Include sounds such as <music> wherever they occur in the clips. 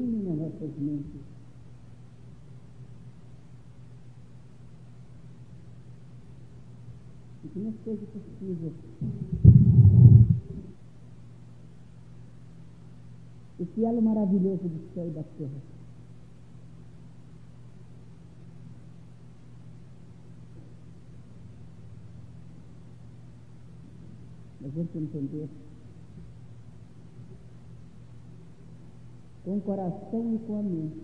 ensine nas nossas mentes. E que não seja possível esse elo maravilhoso do céu e da terra. A gente entender com o coração e com a mente.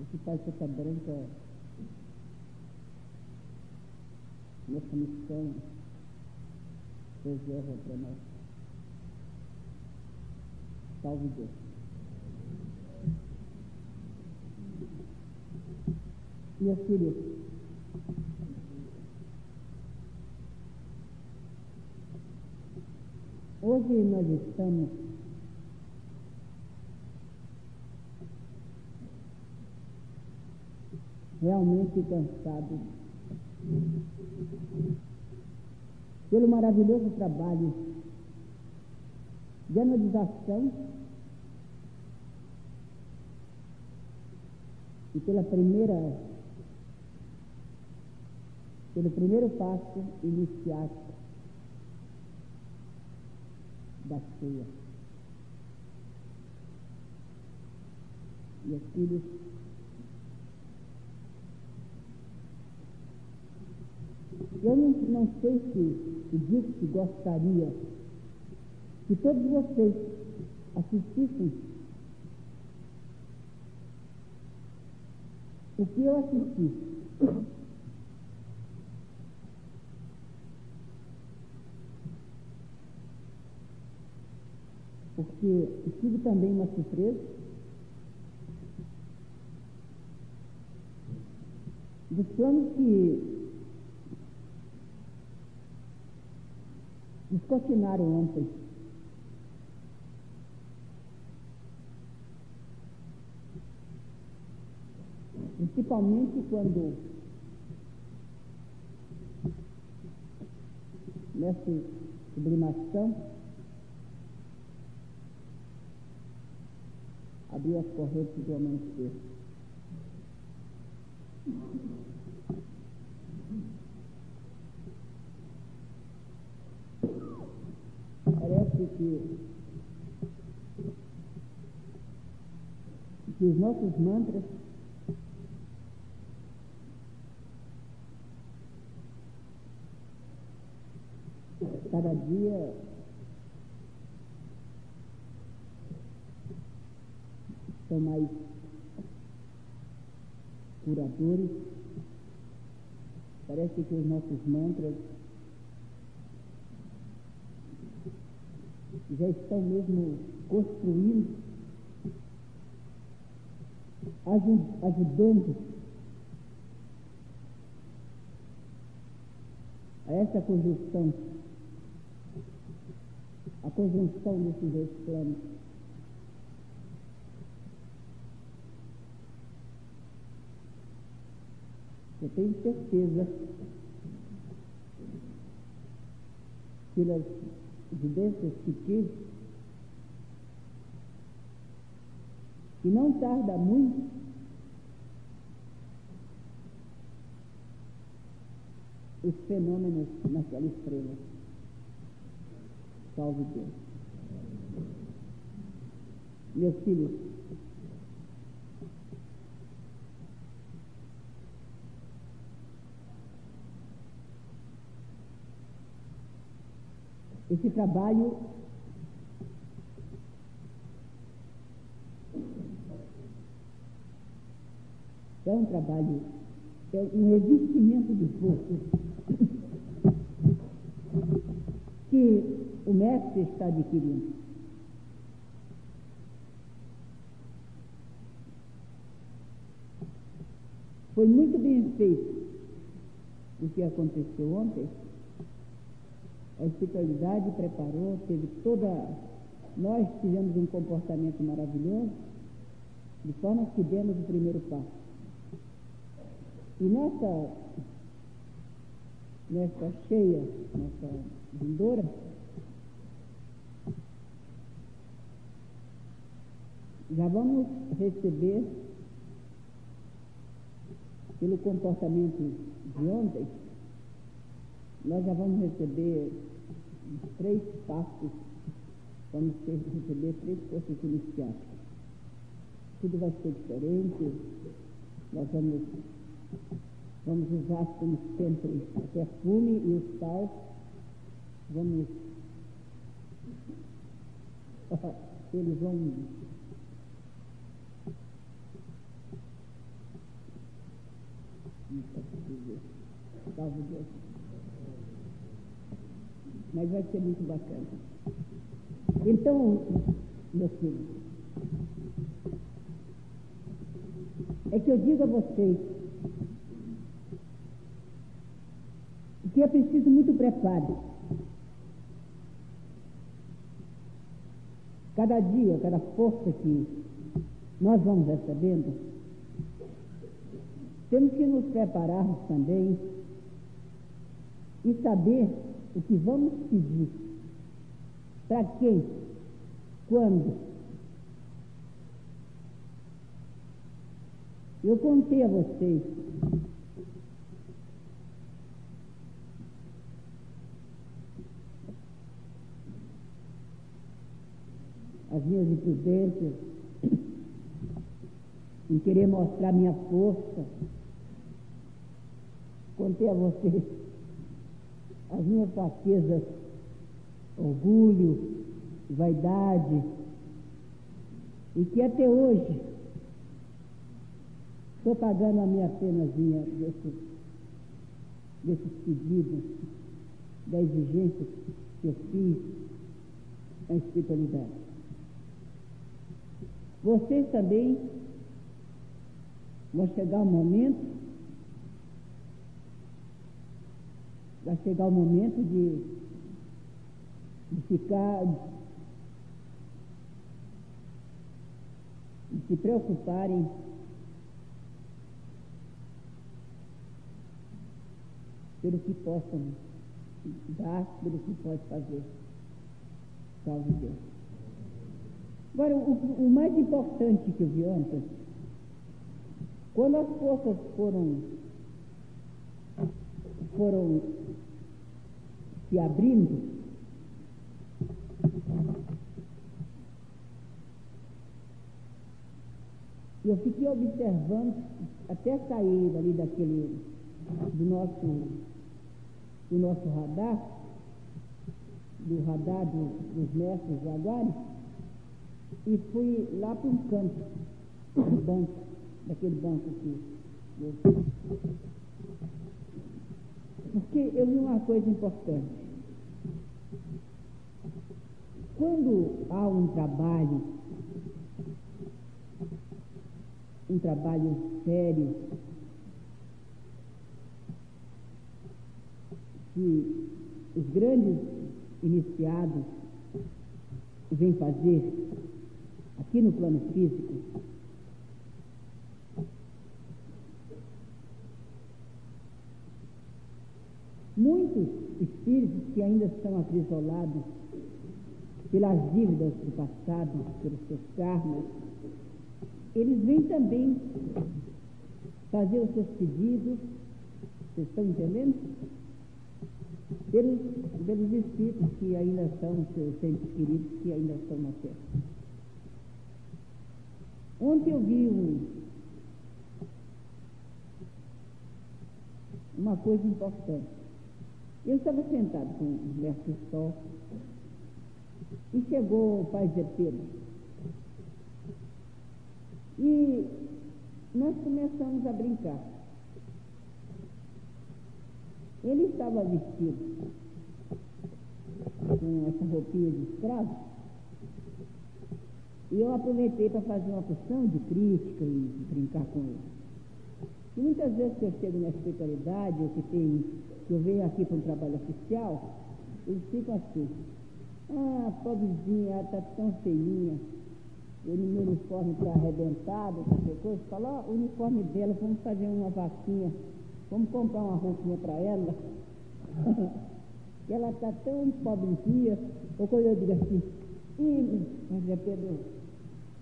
Esse Pai Santa Branca, nessa missão, reserva para nós. Salve Deus. Meus filhos, hoje nós estamos realmente cansados pelo maravilhoso trabalho de anodização e pela primeira, pelo primeiro passo iniciático da ceia. Meus filhos, eu não, não sei se, disse que gostaria que todos vocês assistissem o que eu assisti. Porque tive também uma surpresa. Dos planos que descortinaram ontem. Principalmente quando nessa sublimação abriu as correntes do amanhecer. Parece que, que os nossos mantras cada dia são mais curadores. Parece que os nossos mantras já estão mesmo construindo, ajudando a essa conjunção, a conjunção desses dois planos. Eu tenho certeza pelas evidências que tive, que não tarda muito os fenômenos naquela estrela. Salve Deus. Meus filhos, esse trabalho é um trabalho, é um revestimento de força <laughs> que o mestre está adquirindo. Foi muito bem feito o que aconteceu ontem. A espiritualidade preparou, teve toda. Nós tivemos um comportamento maravilhoso, de forma que demos o primeiro passo. E nessa, nessa cheia, nessa vindoura, já vamos receber, pelo comportamento de ontem, nós já vamos receber três passos, vamos ter, receber três forças iniciáticas. Tudo vai ser diferente, nós vamos, vamos usar, como sempre, o perfume e o sal, vamos, <laughs> eles vão Salve Deus. Mas vai ser muito bacana. Então, meus filhos, é que eu digo a vocês que é preciso muito preparo. Cada dia, cada força que nós vamos recebendo, temos que nos prepararmos também e saber o que vamos pedir. Para quem? Quando? Eu contei a vocês as minhas imprudências, <coughs> em querer mostrar minha força. Contei a vocês as minhas fraquezas, orgulho, vaidade, e que até hoje estou pagando a minha penazinha desses, desses pedidos, da exigência que eu fiz na espiritualidade. Vocês também vão chegar um momento, vai chegar o momento de, de ficar, de se preocuparem pelo que possam dar, pelo que pode fazer. Salve Deus. Agora, o, o mais importante que eu vi ontem, quando as forças foram, foram se abrindo, eu fiquei observando até sair ali daquele do nosso do nosso radar, do radar do, dos mestres Jaguares, e fui lá para um canto <coughs> banco, daquele banco aqui. Porque eu vi uma coisa importante. Quando há um trabalho, um trabalho sério, que os grandes iniciados vêm fazer, aqui no plano físico, muitos espíritos que ainda estão acrisolados pelas dívidas do passado, pelos seus karmas, eles vêm também fazer os seus pedidos, vocês estão entendendo? Pelos, pelos espíritos que ainda são, seus entes queridos que ainda estão na terra. Ontem eu vi um, uma coisa importante. Eu estava sentado com o Mestre Sol e chegou o pai Zé Pedro. E nós começamos a brincar. Ele estava vestido com essa roupinha de escravo e eu aproveitei para fazer uma porção de crítica e brincar com ele. E muitas vezes que eu chego na espiritualidade, ou que, tem, que eu venho aqui para um trabalho oficial, eles ficam assim, ah, pobrezinha, ela está tão feinha, o meu uniforme está arrebentado, qualquer coisa, fala, ó, o uniforme dela, vamos fazer uma vaquinha, vamos comprar uma roupinha para ela. <laughs> ela está tão pobrezinha, ou quando eu digo assim, e, mas é Pedro,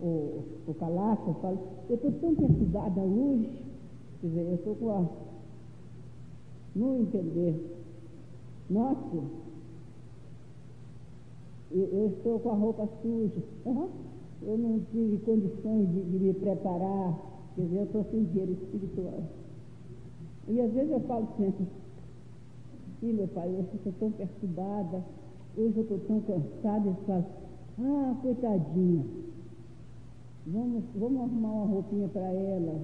o, o calaço, eu falo, eu estou tão perturbada hoje, quer dizer, eu estou com a. Não entender. Nossa, eu, eu estou com a roupa suja. Eu não tive condições de, de me preparar, quer dizer, eu estou sem dinheiro espiritual. E às vezes eu falo sempre, sim, meu pai, eu estou tão perturbada, hoje eu estou tão cansada, e falo, ah, coitadinha, vamos, vamos arrumar uma roupinha para ela,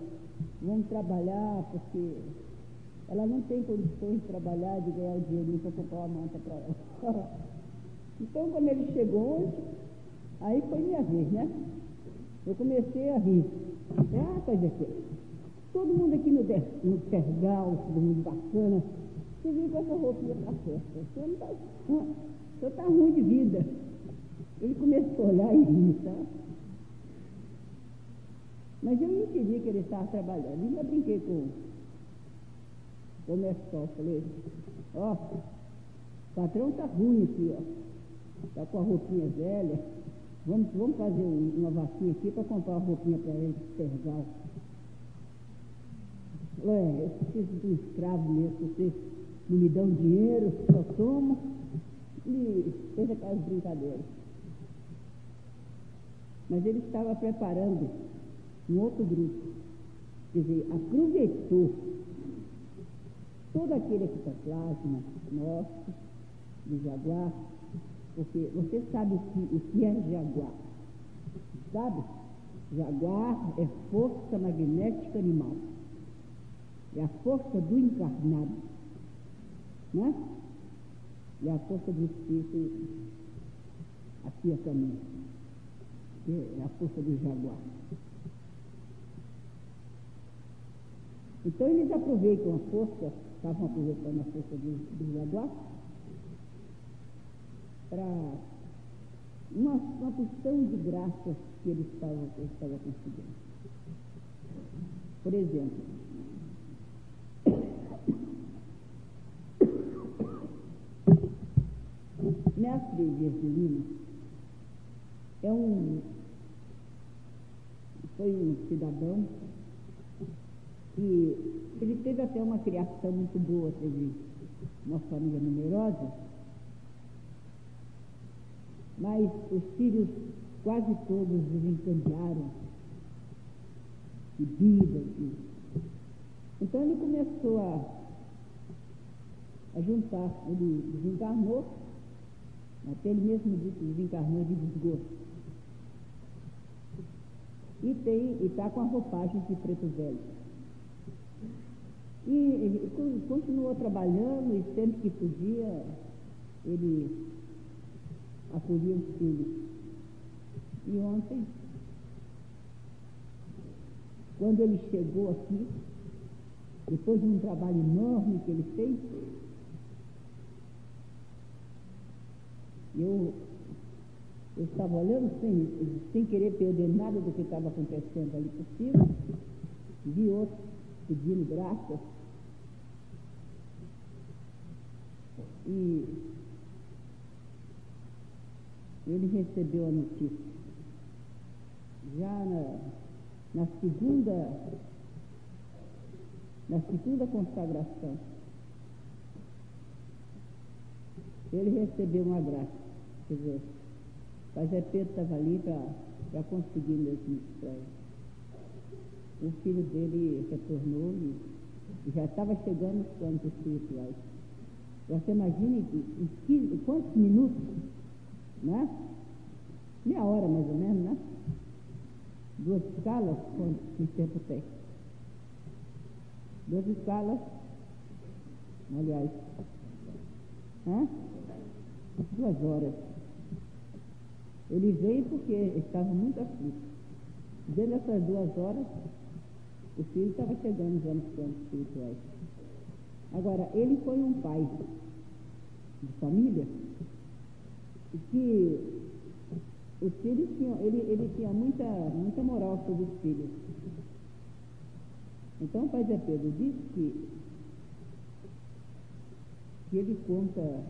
vamos trabalhar, porque ela não tem condições de trabalhar, de ganhar o dinheirinho para comprar uma manta para ela. <laughs> então, quando ele chegou hoje, aí foi minha vez, né? Eu comecei a rir. Ah, pois é que todo mundo aqui no, de, no tergal, todo mundo bacana, você viu com essa roupinha para festa. Você não está você tá ruim de vida. Ele começou a olhar e rir, tá? Mas eu entendi que ele estava trabalhando. Ainda brinquei com Mescal. Falei, ó, o patrão está ruim aqui, ó. Está com a roupinha velha. Vamos, vamos fazer uma vaquinha aqui para comprar uma roupinha para ele, tergal. Ué, eu preciso de um escravo mesmo, vocês não me dão dinheiro, só tomo. E fez aquelas brincadeiras. Mas ele estava preparando um outro grupo. Quer dizer, aproveitou todo aquele ectoplasma nosso, do jaguar, porque você sabe o que, o que é jaguar. Sabe? Jaguar é força magnética animal. É a força do encarnado. Né? É a força do espírito aqui a caminho. É a força do jaguar. Então eles aproveitam a força, estavam aproveitando a força do, do jaguar, para uma, uma porção de graças que eles estavam, estavam conseguindo. Por exemplo, Mestre Virgilino é um, foi um cidadão que ele teve até uma criação muito boa, teve uma família numerosa, mas os filhos quase todos desencandearam de vida. De... Então ele começou a, a juntar, ele desencarnou, até ele mesmo disse, desencarnou de desgosto. E está com a roupagem de preto velho. E ele continuou trabalhando e sempre que podia, ele acolhia os filhos. E ontem, quando ele chegou aqui, depois de um trabalho enorme que ele fez, eu, eu estava olhando sem, sem querer perder nada do que estava acontecendo ali por cima, vi outro pedindo graças e ele recebeu a notícia. Já na, na segunda, na segunda consagração, ele recebeu uma graça. Quer dizer, Pai Zé Pedro estava ali para conseguir mesmo ele. O filho dele retornou e já estava chegando nos planos espirituais. Você imagine quantos minutos, né? Meia hora mais ou menos, né? Duas escalas, quanto tempo tem? Duas escalas, aliás, né? duas horas. Ele veio porque estava muito aflito. Dentro dessas duas horas, o filho estava chegando já nos planos espirituais. Agora, ele foi um pai de família que os filhos tinham, ele, ele tinha muita, muita moral sobre os filhos. Então o pai Zé Pedro diz que, que ele conta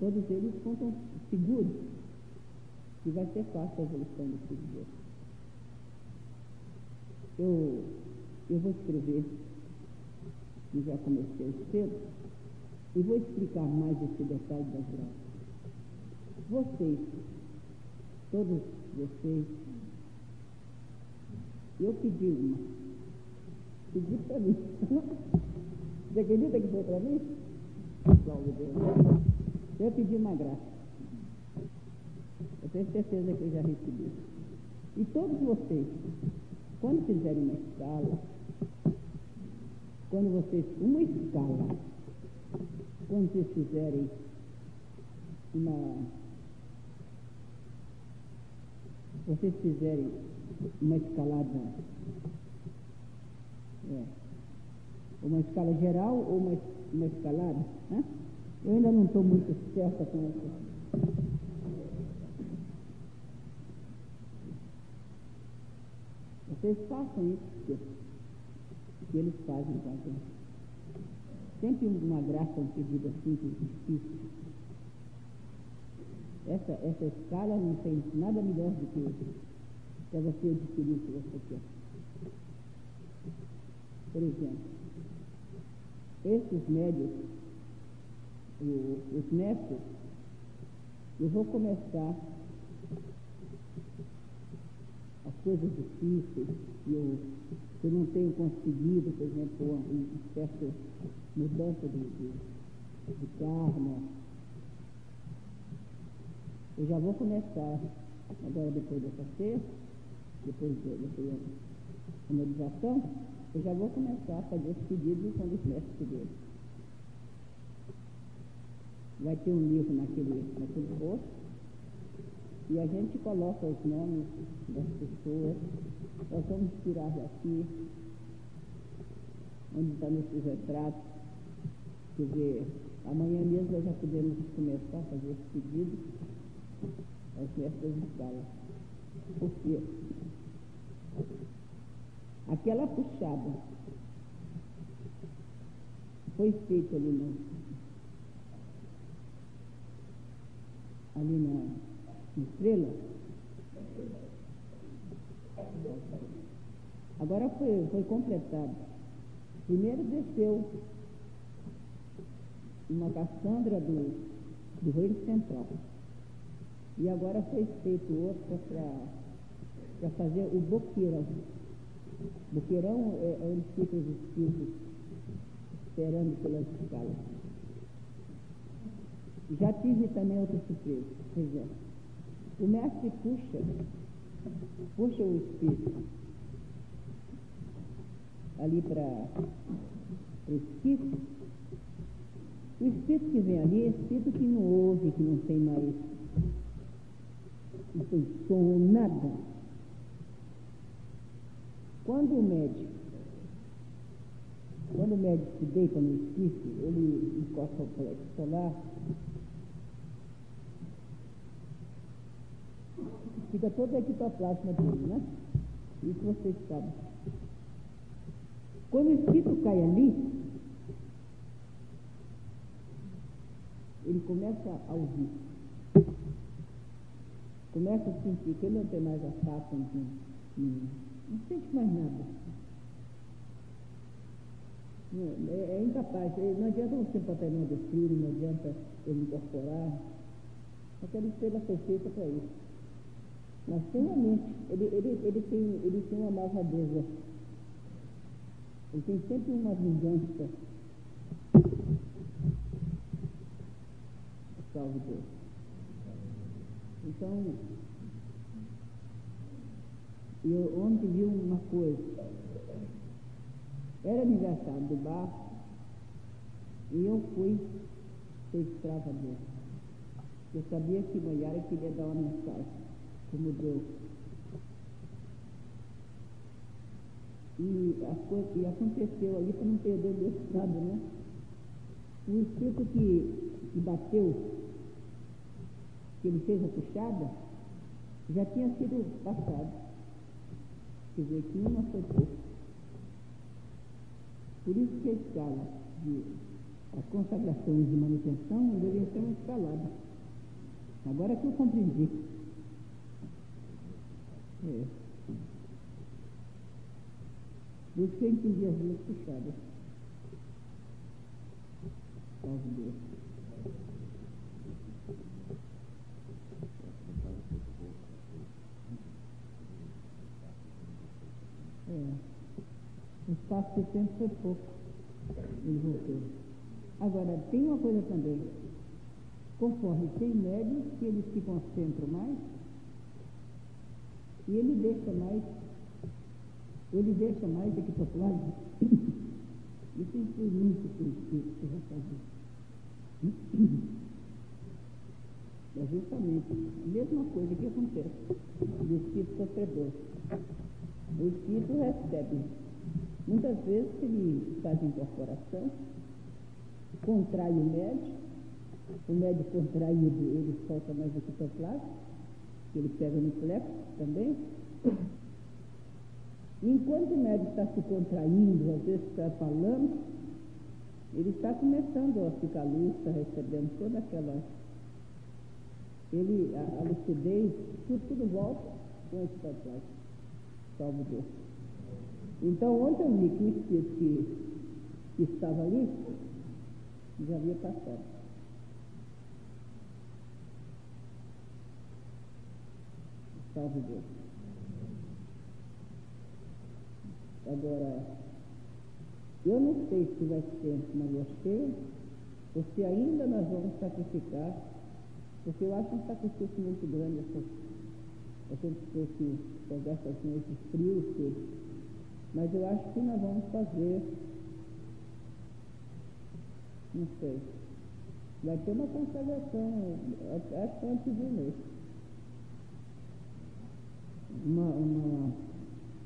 Todos eles contam seguros que vai ser fácil a evolução do filho de Deus. Eu, eu vou escrever, e já comecei cedo, e vou explicar mais esse detalhe das graças. Vocês, todos vocês, eu pedi uma. Pedi para mim. Você acredita que foi para mim? Eu pedi uma graça. Eu tenho certeza que eu já recebi. E todos vocês, quando fizerem uma escala, quando vocês, uma escala, quando vocês fizerem uma, vocês fizerem uma escalada, é, uma escala geral ou uma, uma escalada, né? eu ainda não estou muito certa com isso. Vocês façam isso que, que eles fazem com a gente. Sempre uma graça, um pedido assim, difícil. Essa, essa escala não tem nada melhor do que para você adquirir o que você quer. Por exemplo, esses médios, os mestres, eu vou começar as coisas difíceis que eu, eu não tenho conseguido, por exemplo, uma certa mudança de, de, de karma. Eu já vou começar, agora depois dessa sexta, depois da finalização, eu já vou começar a fazer os pedidos quando os mestres dele. Vai ter um livro naquele, naquele posto, e a gente coloca os nomes das pessoas, nós vamos tirar daqui, onde estão esses retratos. Quer dizer, amanhã mesmo nós já podemos começar a fazer esse pedido aos mestres de escala. Por quê? Aquela puxada foi feita ali, no, ali na estrela. Agora foi, foi completado. Primeiro desceu uma Cassandra do, do Reino Central. E agora foi feito outra para fazer o boqueirão. Boqueirão é, é onde ficam os espíritos esperando pelas escalas. Já tive também outra surpresa. Por exemplo, o mestre puxa, puxa o espírito ali para o espírito. O espírito que vem ali é espírito que não ouve, que não tem mais, não tem som, nada. Quando o médico, quando o médico se deita no espírito, ele encosta o plexo solar, fica todo ectoplasma dele, né? Isso vocês sabem. Quando o espírito cai ali, ele começa a ouvir. Começa a sentir que ele não tem mais a não, não sente mais nada. É, é incapaz, não adianta você botar ele no filho, não adianta ele incorporar. Aquela estrela foi feita para isso. Mas tem uma mente, ele, ele, ele, tem, ele tem uma malvadeza. Ele tem sempre uma vingança. Salve Deus. Então, eu ontem vi uma coisa. Era aniversário do barco e eu fui ser escrava dele. Eu sabia que Moiara queria dar uma mensagem como Deus. E, a, e aconteceu ali para não perder o Deus nada, né? O espírito que, que bateu, que ele fez a puxada, já tinha sido passado. Quer dizer, que uma foi pouco. Por isso que a escala de As consagrações de manutenção não deveriam ser muito caladas. Agora que eu compreendi. É. Isso que eu entendi as duas puxadas. Salve Deus. É. O espaço de tempo foi pouco. Ele voltou. Agora, tem uma coisa também. Conforme tem médios que eles se concentram mais, e ele deixa mais, ele deixa mais equitoplasma. <coughs> Isso influi muito o que vai fazer. <coughs> É justamente a mesma coisa que acontece do espírito sofredor. O espírito recebe. Muitas vezes ele faz incorporação, contrai o médio, o médio contraído, ele solta mais equitoplasma, que ele pega no plexo também. Enquanto o médio está se contraindo, às vezes está falando, ele está começando a ficar luz, está recebendo toda aquela. Ele, a, a lucidez, tudo, tudo volta com esse plasma. Salve Deus. Então, ontem eu vi que o espírito que, que estava ali já havia passado. Salve Deus. Agora, eu não sei se vai ser Maria cheia ou se ainda nós vamos sacrificar, porque eu acho um sacrifício muito grande essa, gente ter que pegar essas noites tudo. Mas eu acho que nós vamos fazer, não sei, vai ter uma consagração, acho que antes do mês. Uma,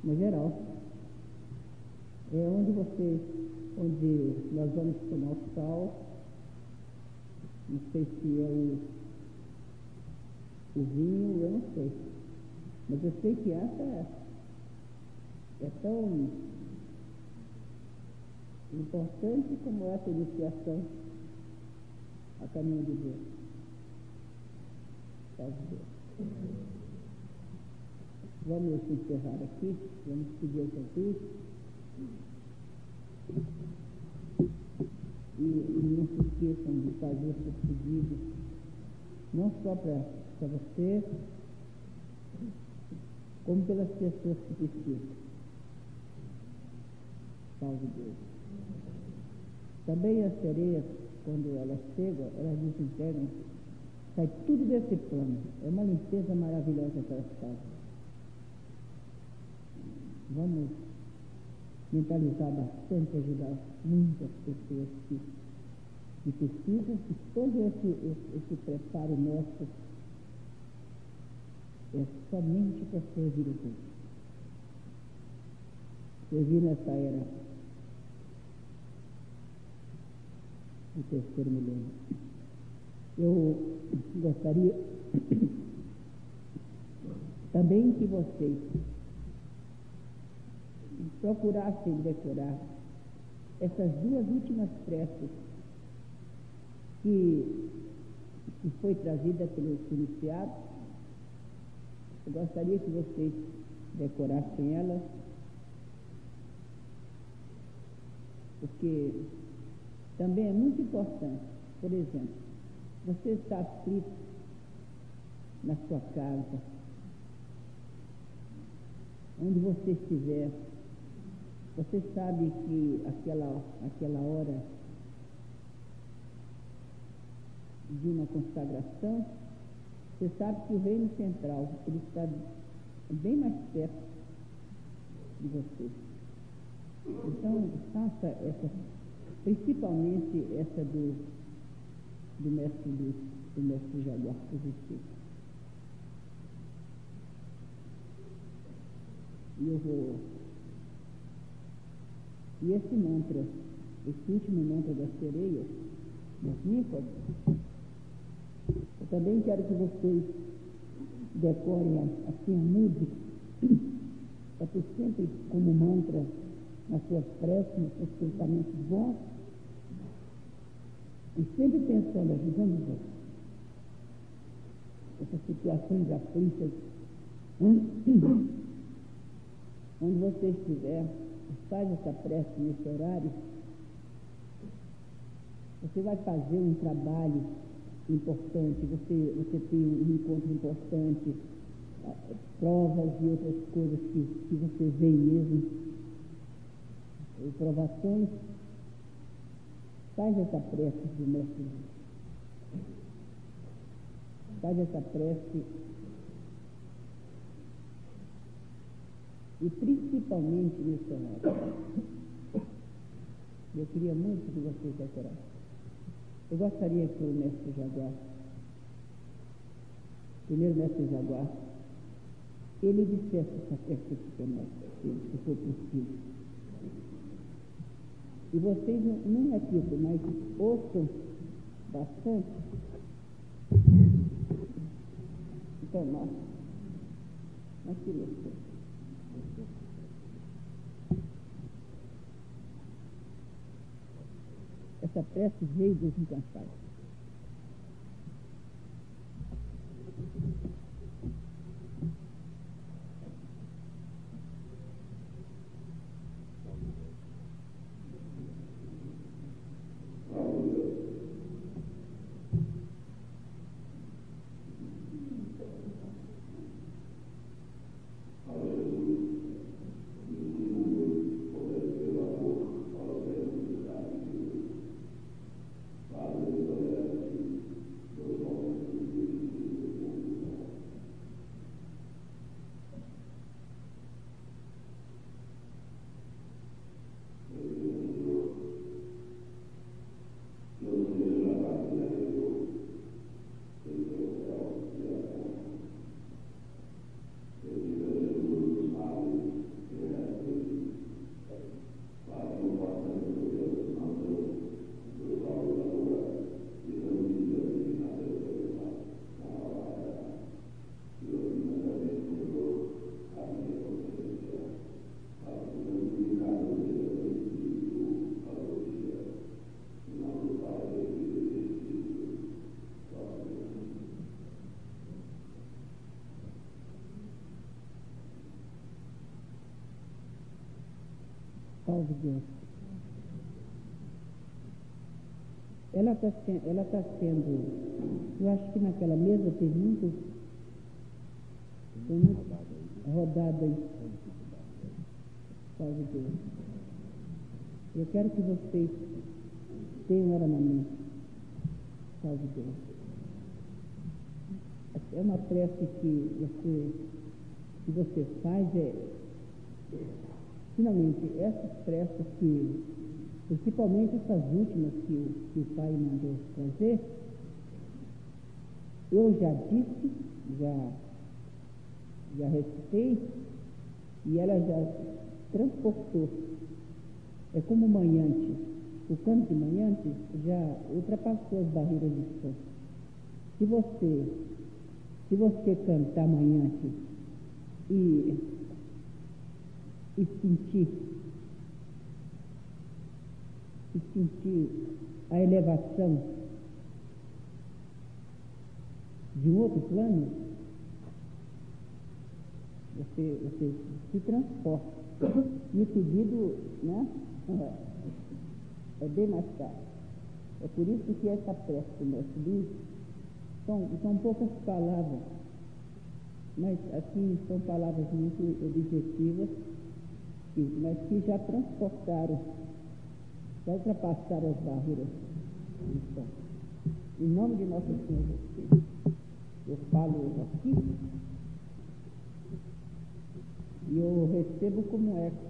uma, geral. É onde você, onde nós vamos tomar o sal, não sei se é o, o vinho, eu não sei. Mas eu sei que essa é, é tão importante como essa iniciação a caminho de Deus. Salve Deus. Vamos encerrar aqui, vamos pedir a Jesus. E, e não se esqueçam de fazer seus pedidos, não só para você, como pelas pessoas que precisam. Salve Deus. Também as sereias, quando elas chegam, elas desintegram, sai tudo desse plano. É uma limpeza maravilhosa aquelas casas. Vamos mentalizar bastante, ajudar muitas pessoas que, que precisam de todo esse, esse, esse preparo nosso é somente para servir o povo. Servir nessa era do terceiro milênio. Eu gostaria <coughs> também que vocês procurassem decorar essas duas últimas preces que, que foi trazida pelos iniciados eu gostaria que vocês decorassem ela, porque também é muito importante. Por exemplo, você está aflito na sua casa, onde você estiver, você sabe que aquela, aquela hora de uma consagração você sabe que o reino central ele está bem mais perto de você. Então, faça essa, principalmente essa do, do mestre Lúcio, do mestre Jaguar positivo. E eu vou. E esse mantra, esse último mantra das sereias, das ninfas, eu também quero que vocês decorem assim a música, para ter sempre como mantra nas suas preces, nos seus pensamentos bons, E sempre pensando, ajudando os outros. Essas situações aflitas, <coughs> onde você estiver, faz essa prece nesse horário, você vai fazer um trabalho importante, você, você tem um encontro importante, provas e outras coisas que, que você vê mesmo, provações, faz essa prece do Mestre. Faz essa prece e principalmente nesse horário. Eu queria muito que vocês decorassem. Eu gostaria que o mestre Jaguar, primeiro mestre Jaguar, ele dissesse essa festa aqui para nós, se for possível. E vocês não, repitam, mas ouçam bastante. Então, nós, nós queríamos. Essa prece veio dos incansáveis. Salve Deus. Ela está ela tá sendo, eu acho que naquela mesa tem muitos, tem muito rodada aí. Salve Deus. Eu quero que vocês tenham ela na mente. Salve Deus. É uma prece que você, que você faz, é, Finalmente, essas preces que, principalmente essas últimas que o, que o Pai mandou trazer, eu já disse, já, já recitei, e ela já transportou. É como manhante. O canto de manhante já ultrapassou as barreiras de som. Se você, se você cantar manhante e e sentir, e sentir a elevação de um outro plano, você, você se transporta. E o pedido né, é bem mais caro. É por isso que essa prece do mestre diz, são, são poucas palavras, mas assim são palavras muito objetivas mas que já transportaram, já ultrapassaram as barreiras então, Em nome de Nosso Senhor Jesus, eu falo aqui e eu recebo como eco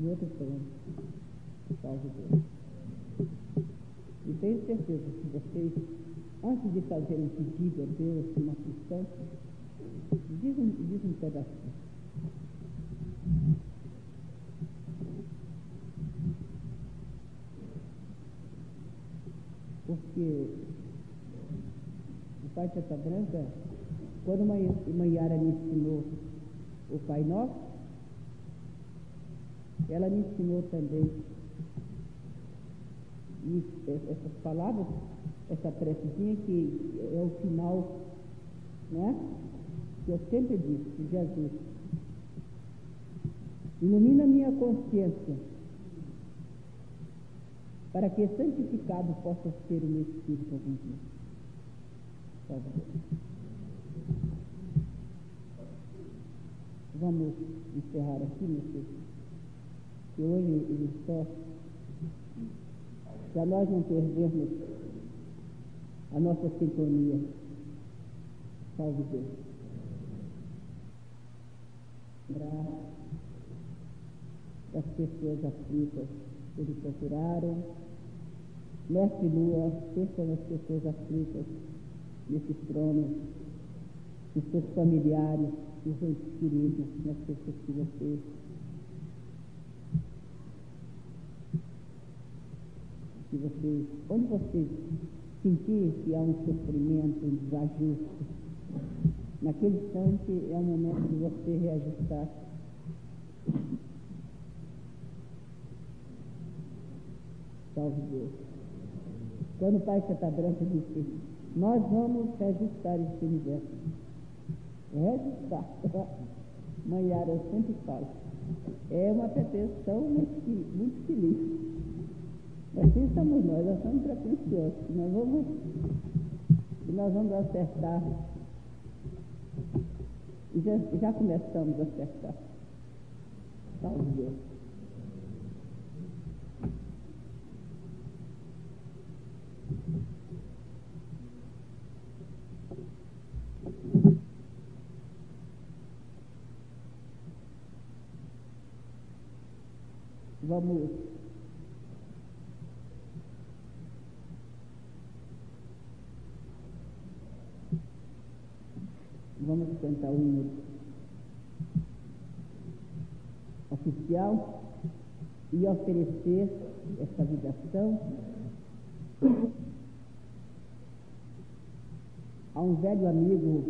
em outro plano. Salve Deus. E tenho certeza que vocês, antes de fazerem pedido a Deus, uma questão, diz um, diz um pedacinho. Porque o Pai Tata Branca, quando Maiara me ensinou o Pai Nosso, ela me ensinou também E essas palavras, essa precezinha que é o final, né? Que eu sempre disse, Jesus. Ilumina minha consciência, para que santificado possa ser o meu espírito algum dia. Salvador. Vamos encerrar aqui, meu filho, que hoje ele só para nós não perdermos a nossa sintonia. Salve Deus. Graças das pessoas aflitas que lhe procuraram. Mestre Lua, pensa nas pessoas aflitas nesse trono, nos seus familiares, nos entes queridos, nas pessoas que você que você, onde você sentir que há um sofrimento, um desajuste, naquele instante é o momento de você reajustar. Salve Deus. Quando o Pai Santa Branca disse, nós vamos reajustar esse universo. Reajustar. <laughs> Mãe Yara, eu sempre falo. É uma pretensão muito, muito feliz. Assim estamos nós, nós somos pretensiosos. Nós vamos, nós vamos acertar. Já, já começamos a acertar. Salve Deus. Vamos. Vamos cantar hino oficial e oferecer essa vibração a um velho amigo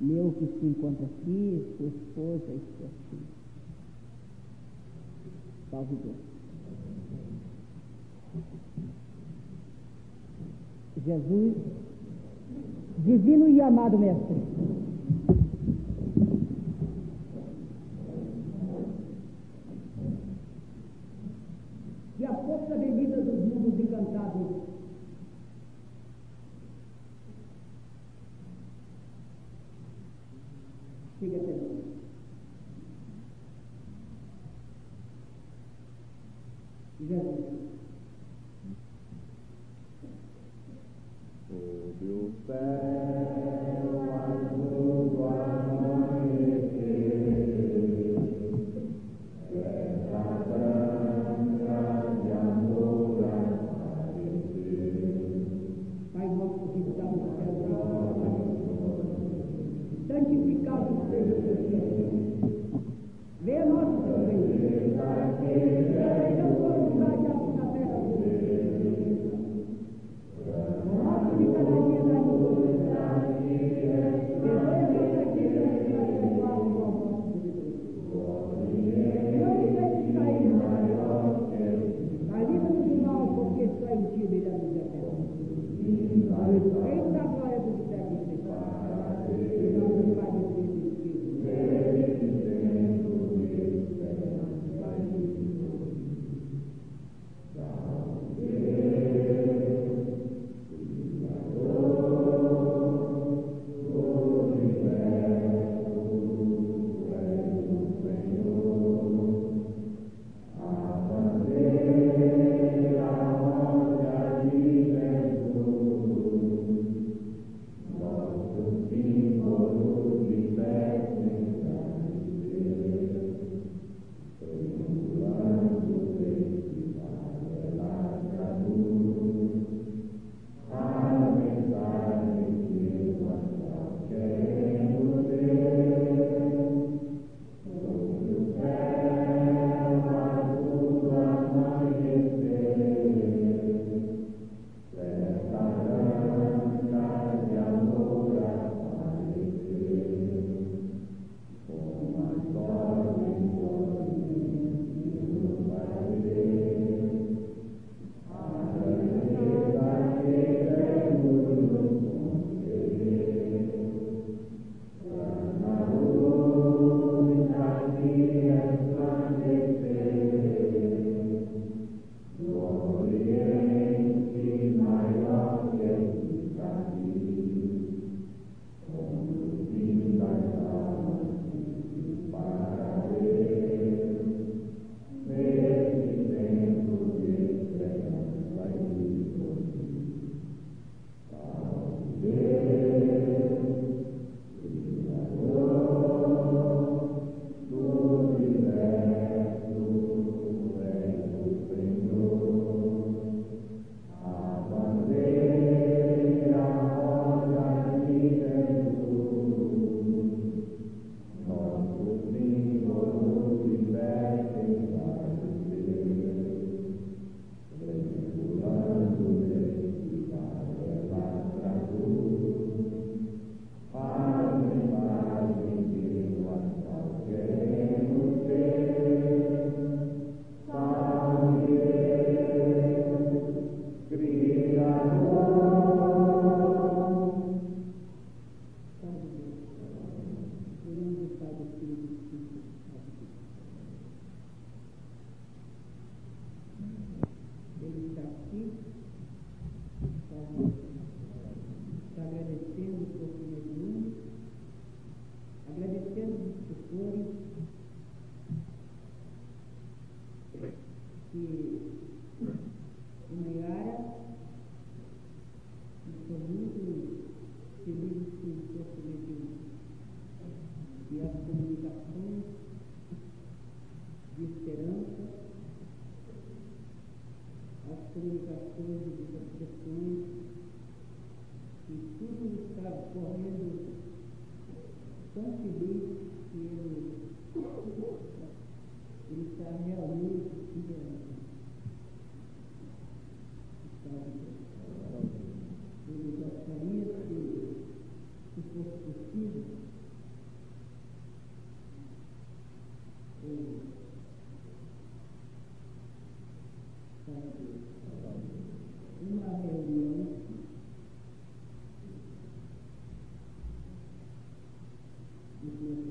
meu que se encontra aqui, sua esposa e sua filha. Salve Deus. Jesus divino e amado Mestre. Que a força bendita dos mundos encantados chegue até nós. Jesus. O céu Mm-hmm.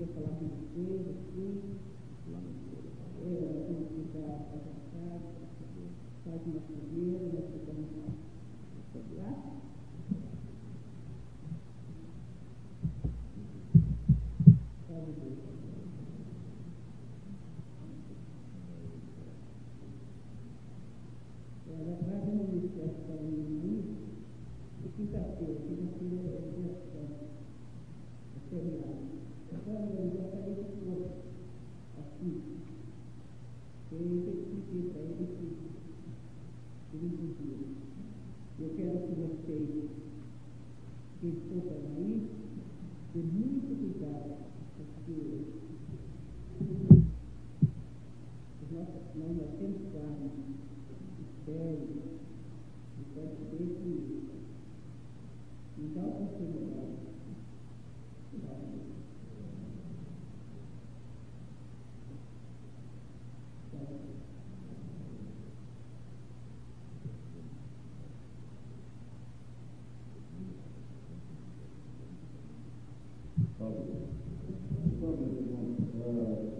ke salah satu lagi yang itu kita akan saya masih di sini dan kita masih Thank you. Então,